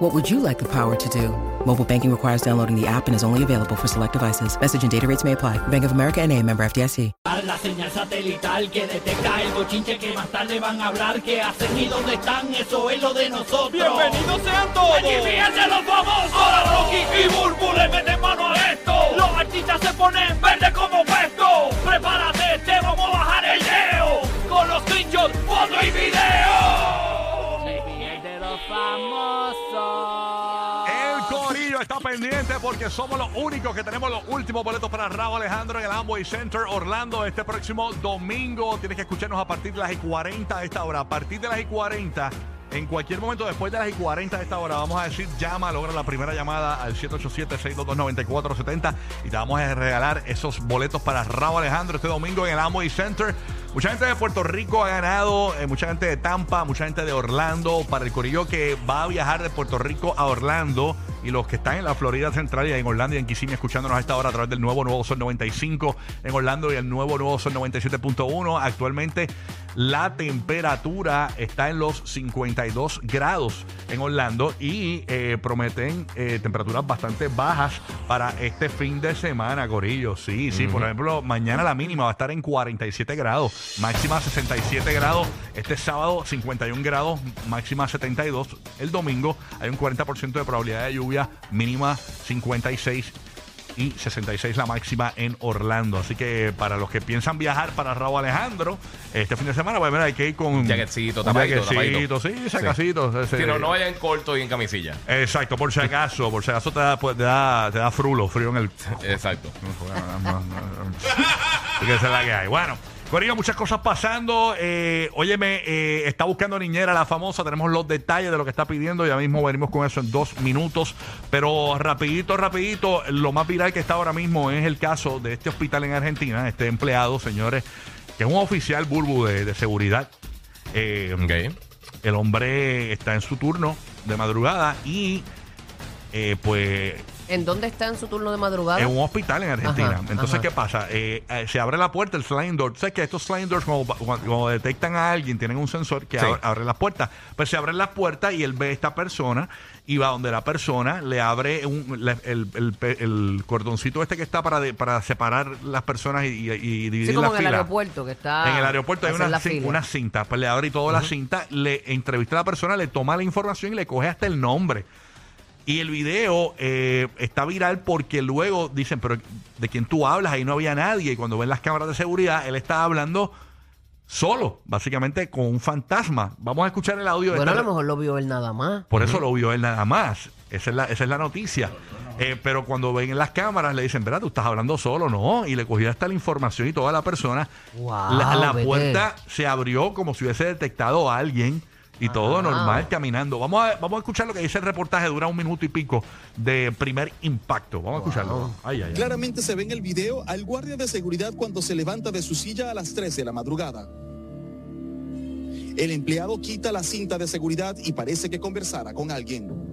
What would you like the power to do? Mobile banking requires downloading the app and is only available for select devices. Message and data rates may apply. Bank of America and a member FDIC. La señal satelital que detecta el bochinche que más tarde van a hablar que hacen y dónde están, eso es lo de nosotros. ¡Bienvenidos sean todos! Allí fíjense los famosos. Ahora Rocky y Burbu le meten mano a esto. Los artistas se ponen verde como porque somos los únicos que tenemos los últimos boletos para Raúl Alejandro en el Amway Center Orlando este próximo domingo. Tienes que escucharnos a partir de las y 40 de esta hora. A partir de las y 40, en cualquier momento después de las y 40 de esta hora, vamos a decir llama, logra la primera llamada al 787-622-9470 y te vamos a regalar esos boletos para Raúl Alejandro este domingo en el Amway Center. Mucha gente de Puerto Rico ha ganado, eh, mucha gente de Tampa, mucha gente de Orlando, para el Corillo que va a viajar de Puerto Rico a Orlando y los que están en la Florida Central y en Orlando y en Kissimmee escuchándonos a esta hora a través del nuevo Nuevo Sol 95 en Orlando y el nuevo Nuevo Sol 97.1. Actualmente la temperatura está en los 52 grados en Orlando y eh, prometen eh, temperaturas bastante bajas para este fin de semana, Corillo. Sí, sí, por ejemplo, mañana la mínima va a estar en 47 grados, máxima 67 grados. Este sábado 51 grados, máxima 72. El domingo hay un 40% de probabilidad de lluvia, mínima 56 y 66 la máxima en Orlando. Así que para los que piensan viajar para Raúl Alejandro este fin de semana, pues mira, hay que ir con Jaquetcito, un tapadito, tapadito. sí, sacacito. Si no, no vaya en corto y en camisilla. Exacto, por si acaso, por si acaso te da, pues, te da, te da frulo, frío en el... Exacto. Así que esa es la que hay. Bueno. Corillo, muchas cosas pasando. Eh, óyeme, eh, está buscando niñera la famosa. Tenemos los detalles de lo que está pidiendo. Ya mismo venimos con eso en dos minutos. Pero rapidito, rapidito, lo más viral que está ahora mismo es el caso de este hospital en Argentina. Este empleado, señores, que es un oficial bulbu de, de seguridad. Eh. El hombre está en su turno de madrugada y eh, pues ¿En dónde está en su turno de madrugada? en un hospital en Argentina. Ajá, Entonces, ajá. ¿qué pasa? Eh, eh, se abre la puerta, el sliding door. ¿Sabes que estos sliding doors, cuando, cuando- cuando detectan a alguien, tienen un sensor que Sí. abre, abre las puertas? Pues se abren las puertas y él ve a esta persona y va donde la persona le abre un- le- el, el- el cordoncito este que está para, de- para separar las personas y, y- y dividir Sí, como en el aeropuerto que está. En el aeropuerto hay una, cin- cinta, pues le abre y toda la cinta, le entrevista a la persona, le toma la información y le coge hasta el nombre. Y el video eh, está viral porque luego dicen, pero ¿de quién tú hablas? Ahí no había nadie. Y cuando ven las cámaras de seguridad, él está hablando solo, básicamente con un fantasma. Vamos a escuchar el audio. de Bueno, a lo mejor lo vio él nada más. Por eso lo vio él nada más. Esa es la, esa es la noticia. Eh, pero cuando ven en las cámaras le dicen, ¿verdad? Tú estás hablando solo, ¿no? Y le cogió hasta la información y toda la persona. Wow, la la puerta se abrió como si hubiese detectado a alguien y todo normal caminando. Vamos a, vamos a escuchar lo que dice el reportaje, dura un minuto y pico de primer impacto. Vamos a escucharlo. Ay, ay, ay. Claramente se ve en el video al guardia de seguridad cuando se levanta de su silla a las 13 de la madrugada. El empleado quita la cinta de seguridad y parece que conversara con alguien.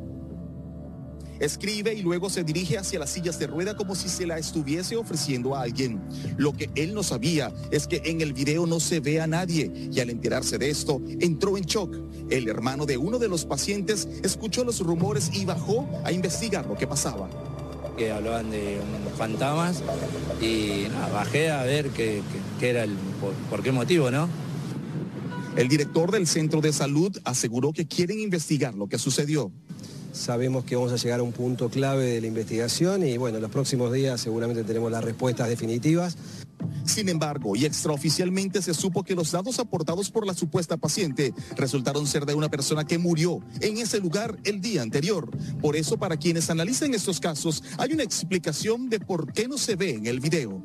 Escribe y luego se dirige hacia las sillas de rueda como si se la estuviese ofreciendo a alguien. Lo que él no sabía es que en el video no se ve a nadie y al enterarse de esto entró en shock. El hermano de uno de los pacientes escuchó los rumores y bajó a investigar lo que pasaba. que hablaban de fantasmas y nada, bajé a ver qué, era el, por, por qué motivo, ¿no? El director del centro de salud aseguró que quieren investigar lo que sucedió. Sabemos que vamos a llegar a un punto clave de la investigación y bueno, en los próximos días seguramente tenemos las respuestas definitivas. Sin embargo, y extraoficialmente se supo que los datos aportados por la supuesta paciente resultaron ser de una persona que murió en ese lugar el día anterior. Por eso, para quienes analizan estos casos, hay una explicación de por qué no se ve en el video.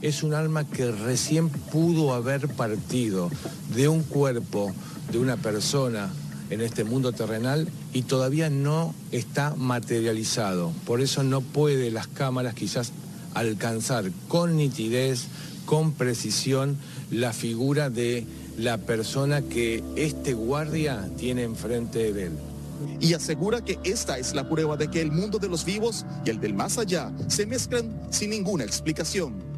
es un alma que recién pudo haber partido de un cuerpo de una persona en este mundo terrenal y todavía no está materializado. Por eso no puede las cámaras quizás alcanzar con nitidez, con precisión la figura de la persona que este guardia tiene enfrente de él. y asegura que esta es la prueba de que el mundo de los vivos y el del más allá se mezclan sin ninguna explicación.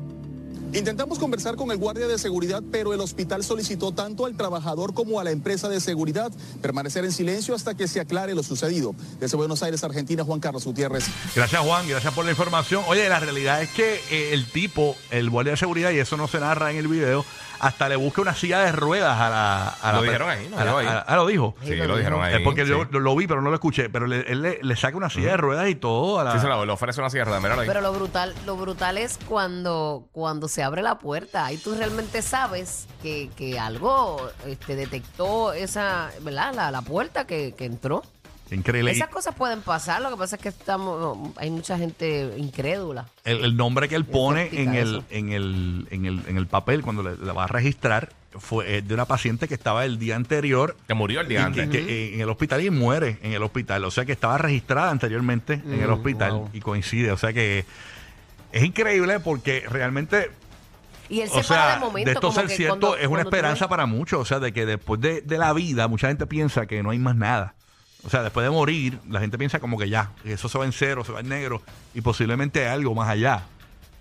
Intentamos conversar con el guardia de seguridad, pero el hospital solicitó tanto al trabajador como a la empresa de seguridad permanecer en silencio hasta que se aclare lo sucedido. Desde Buenos Aires, Argentina, Juan Carlos Gutiérrez. Gracias, Juan. Gracias por la información. Oye, la realidad es que eh, el tipo, el guardia de seguridad, y eso no se narra en el video, hasta le busca una silla de ruedas a la. A Lo la dijeron ahí, ¿no? a la- Lo ahí. a la- ah, lo dijo. Sí, lo dijeron ahí. Es porque sí. yo lo, lo vi, pero no lo escuché. Pero le- él le, le saca una silla de ruedas y todo a la. Sí, se lo, le ofrece una sierra, míralo ahí. Pero lo brutal, lo brutal es cuando, cuando se abre la puerta. Ahí tú realmente sabes que, que algo este, detectó esa, ¿verdad? La, la puerta que, que entró. Increíble. Esas cosas pueden pasar. Lo que pasa es que estamos, hay mucha gente incrédula. el, el nombre que él pone en el, en, el, en, el, en el papel cuando le, le va a registrar fue eh, de una paciente que estaba el día anterior Que murió el y día que- que, eh, en el hospital y muere en el hospital. O sea que estaba registrada anteriormente en el Mm, hospital wow. y coincide. O sea que es increíble porque realmente Y él se o para sea, de momento. de esto como ser que cierto cuando- es una esperanza para muchos. O sea, de que después de, de la vida mucha gente piensa que no hay más nada. O sea, después de morir, la gente piensa como que ya, que eso se va en cero, se va en negro y posiblemente hay algo más allá.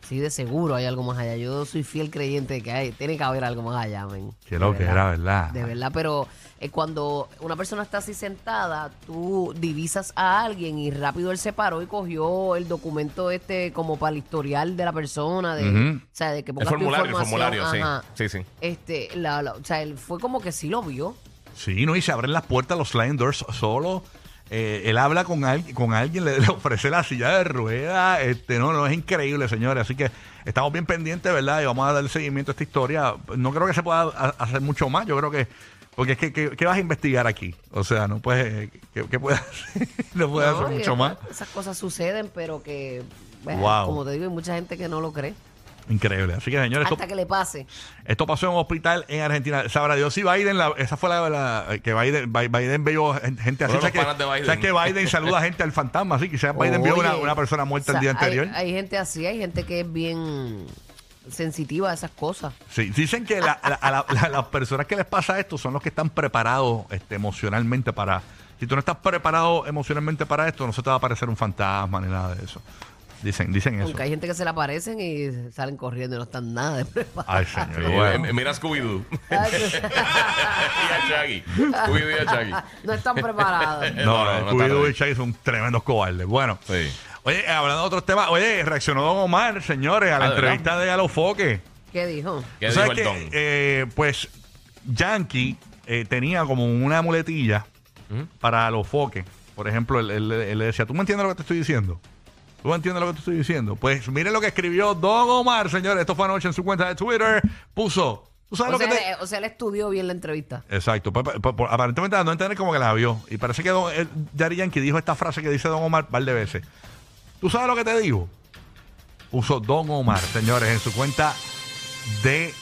Sí, de seguro hay algo más allá. Yo soy fiel creyente de que hay, tiene que haber algo más allá, men. Que De lo que era, ¿verdad? De verdad, pero eh, cuando una persona está así sentada, tú divisas a alguien y rápido él se paró y cogió el documento este como para el historial de la persona, de, Ujú. o sea, de que El pongas tu formulario, el información. formulario, Ajá. sí. Sí, sí. Este, la- la- o sea, él fue como que sí lo vio. Sí, ¿no? Y se abren las puertas, los sliding doors solo. Eh, él habla con, alguien con alguien, le, le ofrece la silla de ruedas. Este, no, no, es increíble, señores. Así que estamos bien pendientes, ¿verdad? Y vamos a dar seguimiento a esta historia. No creo que se pueda hacer mucho más. Yo creo que. Porque es que, ¿qué, qué vas a investigar aquí? O sea, no puedes. ¿Qué, qué puedes hacer? no puedes No, hacer mucho más. Esas cosas suceden, pero que, bueno, Wow. como te digo, hay mucha gente que no lo cree. Increíble. Así que, señores, esto, Hasta que le pase. esto pasó en un hospital en Argentina. Sabrá Dios si Biden, la- esa fue la, la- que Biden, Bi- Biden vio gente así. ¿Sabes que, Biden. sabes que Biden saluda gente al fantasma? Así quizás Biden vio una, una persona muerta o sea, el día hay- anterior. Hay, gente así, hay gente que es bien sensitiva a esas cosas. Sí, dicen que la- la- a la- la- las personas que les pasa esto son los que están preparados este, emocionalmente para... Si tú no estás preparado emocionalmente para esto, no se te va a aparecer un fantasma ni nada de eso. Dicen, dicen eso. Aunque hay gente que se le aparecen y salen corriendo y no están nada de preparados. Ay, señor. Eh, bueno. eh, Mira Scooby-Doo. Ay, y a Shaggy. Scooby-Doo y a Shaggy. no están preparados. No, No, no, Scooby-Doo y Shaggy son tremendos cobardes. Bueno, Sí. oye, hablando de otros temas, oye, reaccionó Don Omar, señores, a la ¿de entrevista de Alofoque. ¿Qué dijo? ¿Qué ¿Tú dijo sabes el que, don? eh, pues Yankee eh, tenía como una muletilla Ujú. para los foques. Por ejemplo, él, él- él le decía, ¿tú me entiendes lo que te estoy diciendo? ¿Tú entiendes lo que te estoy diciendo? Pues miren lo que escribió Don Omar, señores. Esto fue anoche en su cuenta de Twitter. Puso, ¿tú sabes O lo sea, que te...? o sea, él estudió bien la entrevista. Exacto. Pues, pues, pues, aparentemente no entender como que la vio. Y parece que don, el, Yankee dijo esta frase que dice Don Omar un par de veces. ¿Tú sabes lo que te digo? Puso Don Omar, señores, en su cuenta de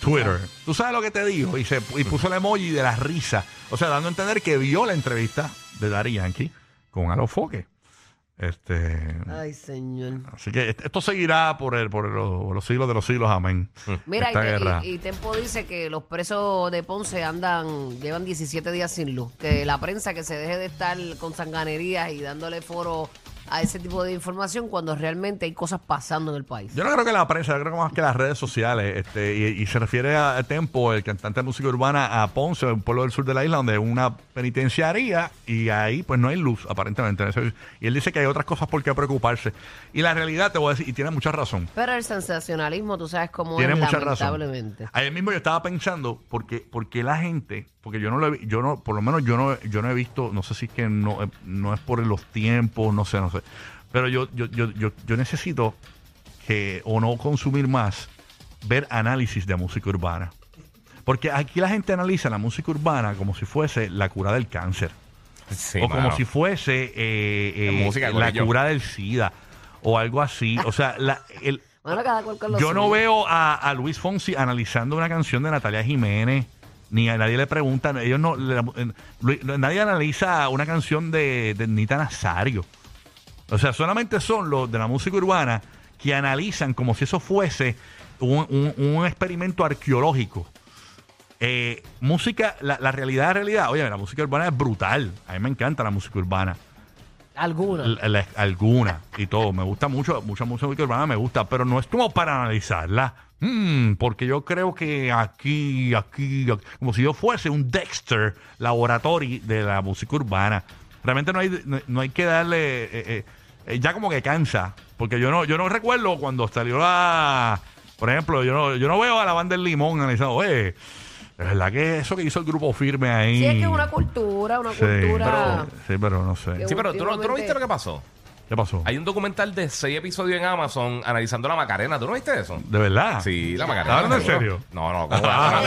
Twitter. ¿Tú sabes lo que te digo? Y, se, y puso el emoji de la risa. O sea, dando a entender que vio la entrevista de Daddy Yankee con Alofoque. Este, Ay, señor. así que est- esto seguirá por, el, por los, los siglos de los siglos. Amén. Mira, y, Esta te- guerra. y- y Tempo dice que los presos de Ponce andan, llevan 17 días sin luz. Que la prensa que se deje de estar con sanganerías y dándole foro a ese tipo de información cuando realmente hay cosas pasando en el país. Yo no creo que la prensa, yo creo que más que las redes sociales. Este, y, y se refiere a Tempo, el cantante de música urbana, a Ponce, un pueblo del sur de la isla, donde es una penitenciaría y ahí pues no hay luz, aparentemente. Y él dice que hay otras cosas por qué preocuparse. Y la realidad, te voy a decir, y tiene mucha razón. Pero el sensacionalismo, tú sabes cómo Tiene es, mucha razón. lamentablemente. Ayer mismo yo estaba pensando, porque, porque la gente, porque yo no lo he vi- yo no, por lo menos yo no, yo no he visto, no sé si es que no, eh, no es por los tiempos, no sé, no sé. Pero yo, yo, yo, yo, yo necesito que, o no consumir más, ver análisis de música urbana. Porque aquí la gente analiza la música urbana como si fuese la cura del cáncer. Sí, o como si fuese eh, eh, música, la cura del SIDA. O algo así. O sea, la, el, Bueno, cada cual con lo yo no veo a, a Luis Fonsi analizando una canción de Natalia Jiménez, ni a nadie le pregunta, ellos no, le- nadie analiza una canción de, de Nita Nazario. O sea, solamente son los de la música urbana que analizan como si eso fuese un, un- un experimento arqueológico. Eh, música, la, la realidad de realidad, oye, la música urbana es brutal. A mí me encanta la música urbana. Alguna. La- alguna y todo. Me gusta mucho, mucha música urbana me gusta, pero no es como para analizarla. Mm, porque yo creo que aquí, aquí, aquí, como si yo fuese un Dexter Laboratory de la música urbana. Realmente no hay, no, no hay que darle, eh, eh, eh, ya como que cansa. Porque yo no, yo no recuerdo cuando salió la, por ejemplo, yo no, yo no veo a la banda del limón analizando, oye, es verdad que eso que hizo el grupo firme ahí. Sí, es que es una cultura, una Sí, cultura. sí, pero no sé. Sí, pero ¿tú no, tú no viste lo que pasó. ¿Qué pasó? Hay un documental de seis episodios en Amazon analizando la Macarena. ¿Tú no viste eso? ¿De verdad? Sí, la ¿Estás Macarena. hablando en seguro. serio? No, no, ¿cómo va?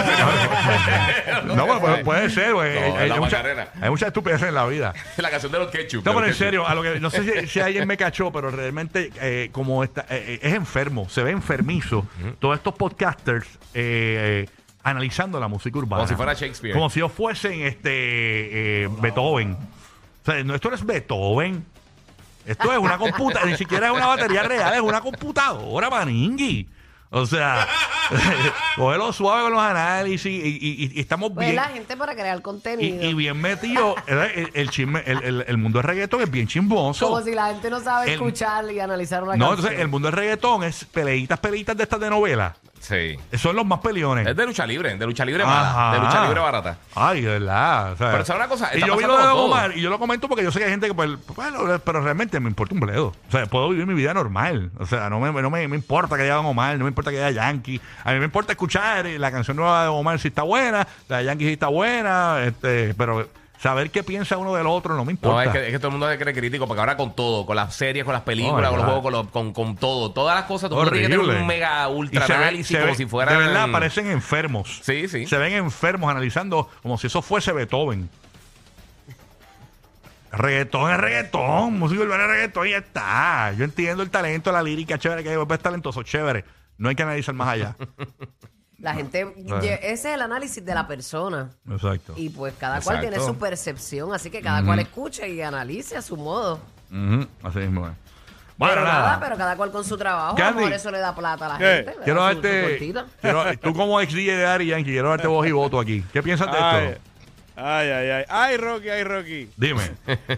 No, bueno, puede, puede ser, güey. No, hay, mucha, Macarena. hay mucha estupidez en la vida. la canción de los ketchup. No, pero en serio, a lo que no sé si, si alguien me cachó, pero realmente eh, como está, eh, eh, es enfermo, se ve enfermizo. Todos estos podcasters eh, analizando la música urbana. Como si fuera Shakespeare. Como si ellos fuesen este Beethoven. O sea, no, esto no es Beethoven. Esto es una computadora, ni siquiera es una batería real, es una computadora, maningui. O sea, cógelo suave con los análisis y, y- y- y estamos Pues bien. la gente para crear contenido. y bien metido, el, el- chisme, el, el- el mundo del reggaetón es bien chimboso. Como si la gente no sabe escuchar y analizar una no, canción. entonces el mundo del reggaetón es peleitas, peleitas de estas de novela. Sí. Son los más peleones. Es de lucha libre, de lucha libre Ajá. mala. De lucha libre barata. Ay, de verdad. o sea, Pero ¿sabes una cosa? Y yo vi lo de. Omar y yo lo comento porque yo sé que hay gente que, pues, bueno, pero realmente me importa un bledo. O sea, puedo vivir mi vida normal. O sea, no me, no me, me importa que haya Omar, no me importa que haya Yankee. A mí me importa escuchar eh, la canción nueva de Omar si está buena, la de Yankee si está buena, este, pero saber qué piensa uno del otro no me importa. No, es que, es que todo el mundo se cree crítico porque ahora con todo, con las series, con las películas, con los juegos, con, con, con todo, todas las cosas, todo tiene que tener Horrible. un mega ultra análisis como ve- si fueran. De verdad, parecen enfermos. Sí, sí. Se ven enfermos analizando como si eso fuese Beethoven. Reggaetón es reggaetón, música urbana es reggaetón y ya está. Yo entiendo el talento, la lírica, chévere, que es talentoso, chévere. No hay que analizar más allá. La gente, ese es el análisis de la persona. Exacto. Y pues cada cual Exacto. tiene su percepción, así que cada cual escuche y analice a su modo. Ujú, Así mismo es. Bueno, pero nada. nada, pero cada cual con su trabajo. A lo Candy. mejor eso le da plata a la ¿Qué? gente. Quiero su- su darte. cortita. quiero- tú, como ex DJ de Ari Yankee, quiero darte voz y voto aquí. ¿Qué piensas de Ay, esto? Ay, ay, ay. Ay, Rocky, ay, Rocky. Dime.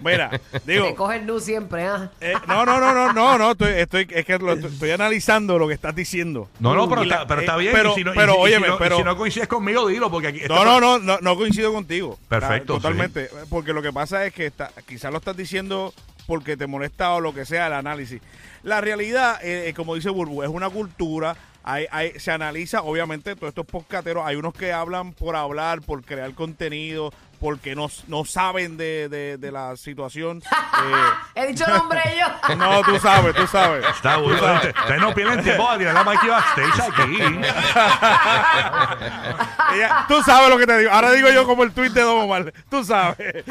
Mira, Te digo. coge el nu siempre, ¿ah? eh, no, no, no, no, no, no. Estoy, estoy, es que lo- estoy analizando lo que estás diciendo. No, no, pero, la- está, pero eh, está bien. Pero, si no, pero si- óyeme, no- pero. si no coincides conmigo, dilo, porque aquí. No, no, no, no, no coincido contigo. Perfecto, Ah, Totalmente. Porque lo que pasa es que está, quizás lo estás diciendo porque te molesta o lo que sea el análisis. La realidad, eh, eh, como dice Burbu, es una cultura. Hay, hay- se analiza, obviamente, todos estos podcasteros. Hay unos que hablan por hablar, por crear contenido, porque no, no saben de, de- de la situación. Eh, He dicho nombre yo. no, tú sabes, tú sabes. Está bueno. Ustedes no pierden tiempo a tirar la Mikey backstage aquí. Ella- tú sabes lo que te digo. Ahora digo yo como el tweet de Don Omar. Tú sabes.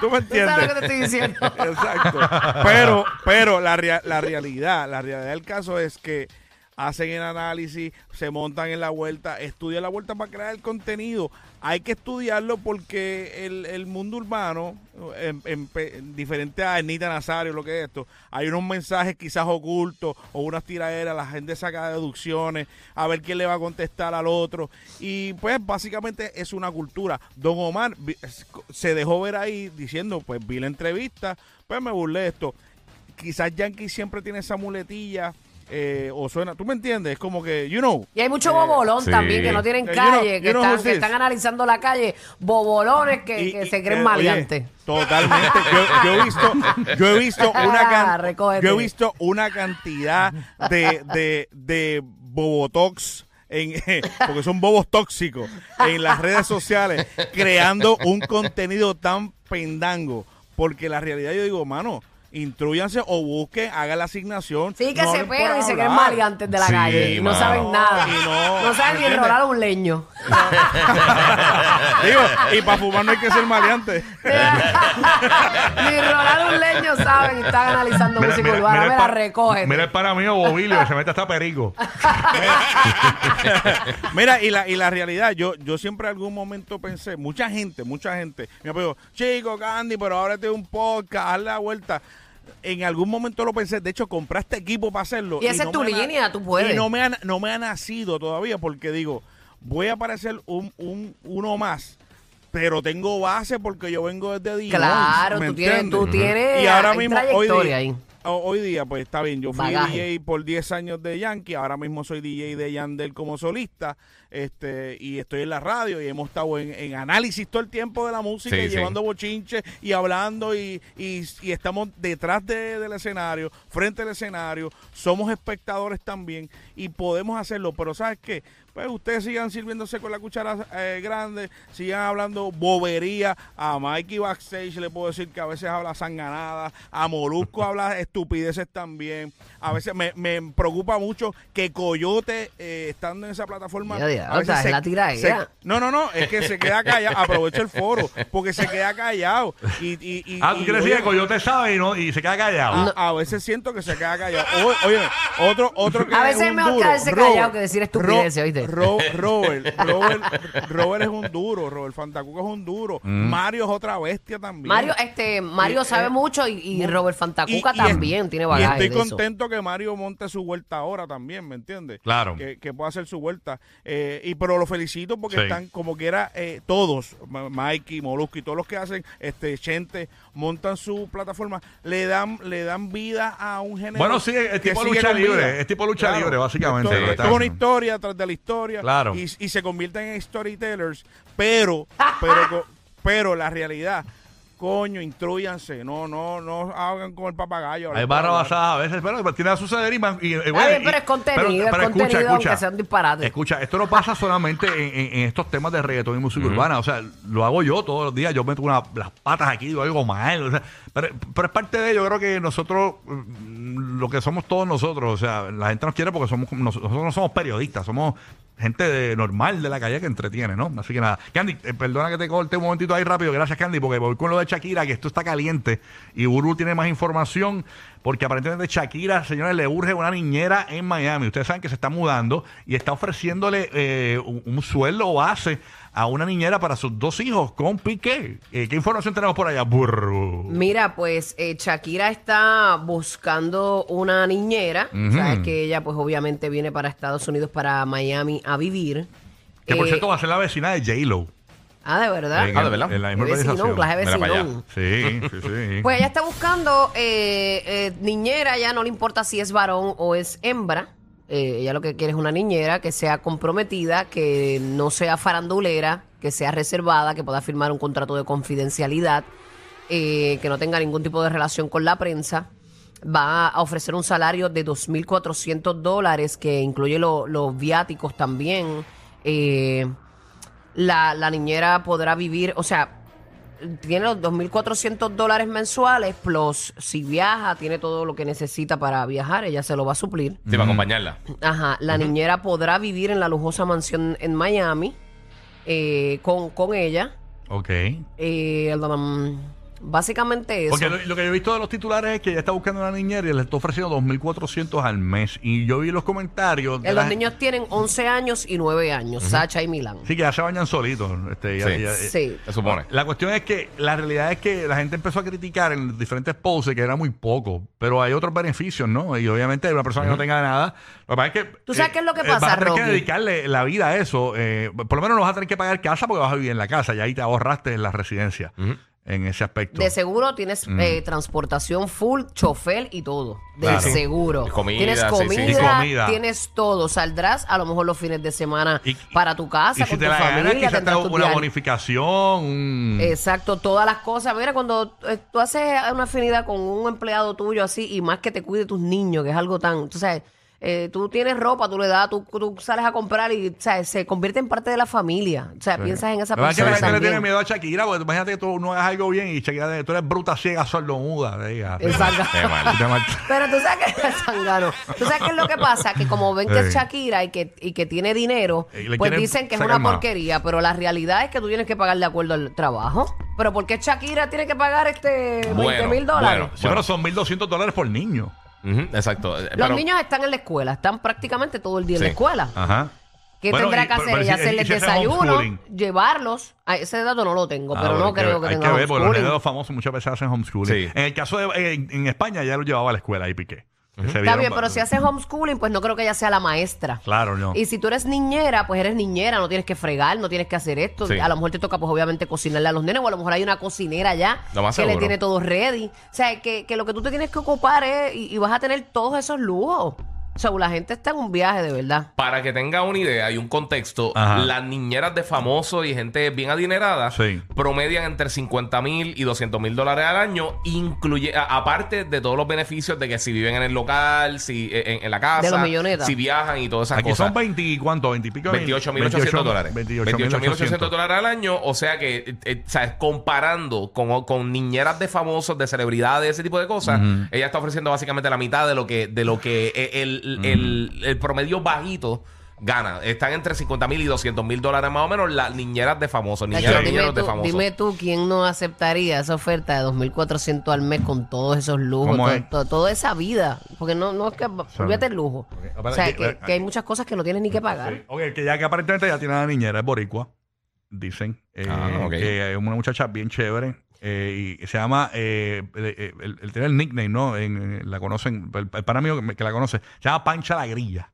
tú me ¿Tú sabes entiendes. lo que te estoy diciendo? Exacto. Pero, pero la, rea- la realidad, la realidad del caso es que hacen el análisis, se montan en la vuelta, estudian la vuelta para crear el contenido. Hay que estudiarlo porque el, el mundo urbano, en, en en diferente a Ernita Nazario, lo que es esto, hay unos mensajes quizás ocultos o unas tiraderas, la gente saca deducciones, a ver quién le va a contestar al otro. Y pues básicamente es una cultura. Don Omar se dejó ver ahí diciendo, pues vi la entrevista, pues me burlé de esto. Quizás Yankee siempre tiene esa muletilla. Eh, o suena, ¿tú me entiendes? Es como que, you know, Y hay mucho bobolón sí. también que no tienen Eh, you know- calle, que, you know están, que analizando la calle, bobolones que, Y- que y- se creen eh, maleantes. oye, totalmente. Yo, yo he visto, yo he visto una can- yo he visto una cantidad de, de, de bobotox. En, porque son bobos tóxicos en las redes sociales creando un contenido tan pendango porque la realidad yo digo mano instruyanse o busquen hagan la asignación Sí, que no se pegan y se creen maleantes de la Sí, calle. Y no saben nada. Y no- no saben ni ¿me enrolar un leño. digo y para fumar no hay que ser maleante ni enrolar un leño saben y están analizando música urbana. la pa- recogen. Mira el pana mío, Bobilio, que se mete hasta perico. Mira, y la, y la realidad, yo, yo siempre en algún momento pensé, mucha gente, mucha gente, me dijo, chico, Candy, pero ahora te un podcast, haz la vuelta. En algún momento lo pensé. De hecho, compraste equipo para hacerlo. Y esa es tu ha línea, tú puedes. Y no me, ha, no me ha nacido todavía porque digo, voy a parecer un, un uno más. Pero tengo base porque yo vengo desde Dios. Claro, tú tienes, tú tienes Y ahora mismo, hoy día, ahí. Ho- hoy día, pues está bien. Yo fui Bagaje. DJ por 10 años de Yankee. Ahora mismo soy DJ de Yandel como solista. este Y estoy en la radio y hemos estado en, en análisis todo el tiempo de la música Sí, y sí. llevando bochinche y hablando. Y, y, y estamos detrás de- del escenario, frente al escenario. Somos espectadores también y podemos hacerlo. Pero ¿sabes qué? Pues ustedes sigan sirviéndose con la cuchara eh, grande, sigan hablando bobería. A Mikey Backstage le puedo decir que a veces habla sanganada, a Molusco habla estupideces también. A veces me, me preocupa mucho que Coyote, eh, estando en esa plataforma, Ya, ya, a veces otra, es la tiradera. se- no, no, no, es que se queda callado. Aprovecho el foro, porque se queda callado. Y, y, y, Ah, tú quieres decir que Coyote sabe y, no, y se queda callado. a, a veces siento que se queda callado. O- oye, otro, otro que A veces es mejor duro, quedarse callado que decir estupideces, ¿oíste? Ro- Robert, Robert, Robert es un duro, Robert Fantacuca es un duro. Mario es otra bestia también. Mario, este, Mario Y, sabe eh, mucho y, y Robert Fantacuca Y- y es- también tiene Y bagaje estoy de eso. contento que Mario monte su vuelta ahora también, ¿me entiendes? Claro. Que, que pueda hacer su vuelta. Eh, y pero lo felicito porque Sí. están como quiera eh, todos, Mikey, Molusco y todos los que hacen este Chente, montan su plataforma, le dan le dan vida a un género. Bueno, sí, es tipo lucha libre, es tipo lucha libre, básicamente, Esto, es una historia tras de la historia. Claro. Y, y se convierten en storytellers, pero, pero, pero la realidad, coño, instruyanse, no, no, no hagan con el papagayo. Hay barra basada a veces, pero tiene a suceder y, man- y- y Está bueno, pero es contenido, es escucha, contenido escucha. aunque sea un disparate. Escucha, esto no pasa solamente en, en- en estos temas de reggaetón y música urbana. O sea, lo hago yo todos los días. Yo meto una- las patas aquí, digo algo mal. o sea, pero, pero es parte de ello. Yo creo que nosotros, mm, lo que somos todos nosotros, o sea, la gente nos quiere porque somos nosotros no somos periodistas, somos gente de- normal de la calle que entretiene, ¿no? Así que nada. Candy, eh, perdona que te corte un momentito ahí rápido. Gracias, Candy, porque voy con lo de Shakira, que esto está caliente y Burbu tiene más información. Porque aparentemente Shakira, señores, le urge una niñera en Miami. Ustedes saben que se está mudando y está ofreciéndole eh, un, un sueldo base a una niñera para sus dos hijos con Piqué. Eh, ¿Qué información tenemos por allá? Burru. Mira, pues eh, Shakira está buscando una niñera. Sabes que ella, pues obviamente viene para Estados Unidos, para Miami a vivir. Que por Eh, cierto va a ser la vecina de J-Lo. Ah, de verdad. En Ah, ¿de verdad? En la misma vecinón, clase. Sí, sí, sí. Pues ella está buscando eh, eh, niñera, ya no le importa si es varón o es hembra. Eh, ella lo que quiere es una niñera que sea comprometida, que no sea farandulera, que sea reservada, que pueda firmar un contrato de confidencialidad, eh, que no tenga ningún tipo de relación con la prensa. Va a ofrecer un salario de 2.400 dólares, que incluye lo- los viáticos también. Eh, la, la niñera podrá vivir, o sea, tiene los 2.400 dólares mensuales, plus si viaja, tiene todo lo que necesita para viajar, ella se lo va a suplir. Sí, para acompañarla. Ajá, la niñera podrá vivir en la lujosa mansión en Miami eh, con, con ella. Ok. Eh, um, básicamente eso. Porque lo, lo que yo he visto de los titulares es que ella está buscando una niñera y le está ofreciendo 2.400 al mes. Y yo vi los comentarios. de Eh, los la- niños tienen 11 años y 9 años, Sacha y Milán. Sí, que ya se bañan solitos. Este, ya- Sí. ya- Sí. Se supone. La cuestión es que la realidad es que la gente empezó a criticar en diferentes posts que era muy poco, pero hay otros beneficios, ¿no? Y obviamente una persona que no tenga nada, lo que pasa es que... ¿Tú sabes qué es lo que pasa, Vas a tener que dedicarle la vida a eso. eh, por lo menos no vas a tener que pagar casa porque vas a vivir en la casa y ahí te ahorraste en la residencia en ese aspecto. De seguro tienes eh, transportación full, chofer y todo. De Claro. seguro. Y comida, tienes sí, sí. comida, Y comida. tienes todo. Saldrás a lo mejor los fines de semana Y- para tu casa, y si con te tu la ganas, familia. te tus una bonificación. un- Exacto, todas las cosas. Mira, cuando eh, tú haces una afinidad con un empleado tuyo así y más que te cuide tus niños, que es algo tan, tú sabes, eh, tú tienes ropa, tú le das, tú, tú sales a comprar y ¿sabes? se convierte en parte de la familia. O sea, piensas en esa La es que la persona. gente le tiene también. miedo a Shakira, porque imagínate que tú no hagas algo bien y Shakira, tú eres bruta, ciega, sordomuda. Exacto. Pero tú sabes que es sangano. Tú sabes qué es lo que pasa, que como ven que es. Shakira y que, y que tiene dinero, pues dicen que es una más. porquería, pero la realidad es que tú tienes que pagar de acuerdo al trabajo. Pero ¿por qué Shakira tiene que pagar este 20 Bueno, mil dólares? bueno. Sí, pero son 1.200 dólares por niño. Ujú, exacto. Los pero- niños están en la escuela, están prácticamente todo el día en la Sí. escuela. Ajá. ¿Qué Bueno, tendrá y- que pero- hacer? pero Ella si- hacerles si desayuno, homeschooling. llevarlos. Ese dato no lo tengo, Ah, pero bueno, no hay creo que, hay tenga que ver, porque los nenes de homeschooling. los famosos muchas veces hacen homeschooling. Sí. En el caso de en, en España ya lo llevaba a la escuela y Piqué. Está vieron bien, pero si haces homeschooling, pues no creo que ella sea la maestra. Claro, no. Y si tú eres niñera, pues eres niñera, no tienes que fregar, no tienes que hacer esto. Sí. A lo mejor te toca, pues obviamente, cocinarle a los nenes, o a lo mejor hay una cocinera ya que le tiene todo ready. O sea, que, que lo que tú te tienes que ocupar es, y, y vas a tener todos esos lujos. O sea, la gente está en un viaje de verdad. Para que tenga una idea y un contexto, Ajá. las niñeras de famosos y gente bien adinerada Sí. promedian entre 50 mil y 200 mil dólares al año, incluye, a- aparte de todos los beneficios de que si viven en el local, si eh, en, en la casa, De los millonetas. si viajan y todas esas Aquí cosas. son 20 y cuánto, 20 y pico. 28.800 dólares. 28.800 28.800 dólares al año. O sea que, eh, eh, ¿sabes? Comparando con, con niñeras de famosos, de celebridades, ese tipo de cosas, ella está ofreciendo básicamente la mitad de lo que, de lo que eh, el, el- el promedio bajito gana. Están entre 50 mil y 200 mil dólares más o menos las niñeras de famosos, niñeras niñeros de tú, famosos. dime tú quién no aceptaría esa oferta de 2.400 al mes con todos esos lujos, ¿Cómo to- es? to- toda esa vida. Porque no, no es que, olvídate el lujo. O sea, que, que hay muchas cosas que no tienes ni que pagar. Sí. Ok, que ya que aparentemente ya tiene una niñera, es boricua, dicen. Eh, Ah, ok. que es una muchacha bien chévere. Eh, y se llama, eh, eh, él, él tiene el nickname, ¿no? En- en- la conocen, el, el pana mío que, me- que la conoce, se llama Pancha la Grilla.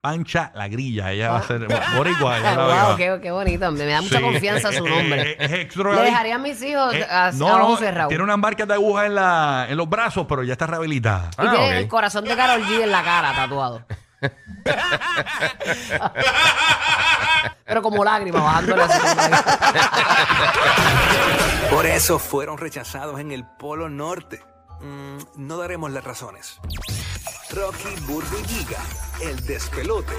Pancha la Grilla, ella va a ser boricua. ella wow, va- qué, qué bonito. Me da mucha Sí. confianza su nombre. Eh, es Le dejaría a mis hijos eh, a, no, a no, ojos cerrados. tiene una marca de aguja en, la, en los brazos, pero ya está rehabilitada. Y Ah, tiene el corazón de Carol G en la cara tatuado. Pero como lágrima bajándole. Por eso fueron rechazados en el Polo Norte. Mm, no daremos las razones. Rocky, Burbu Giga, el despelote.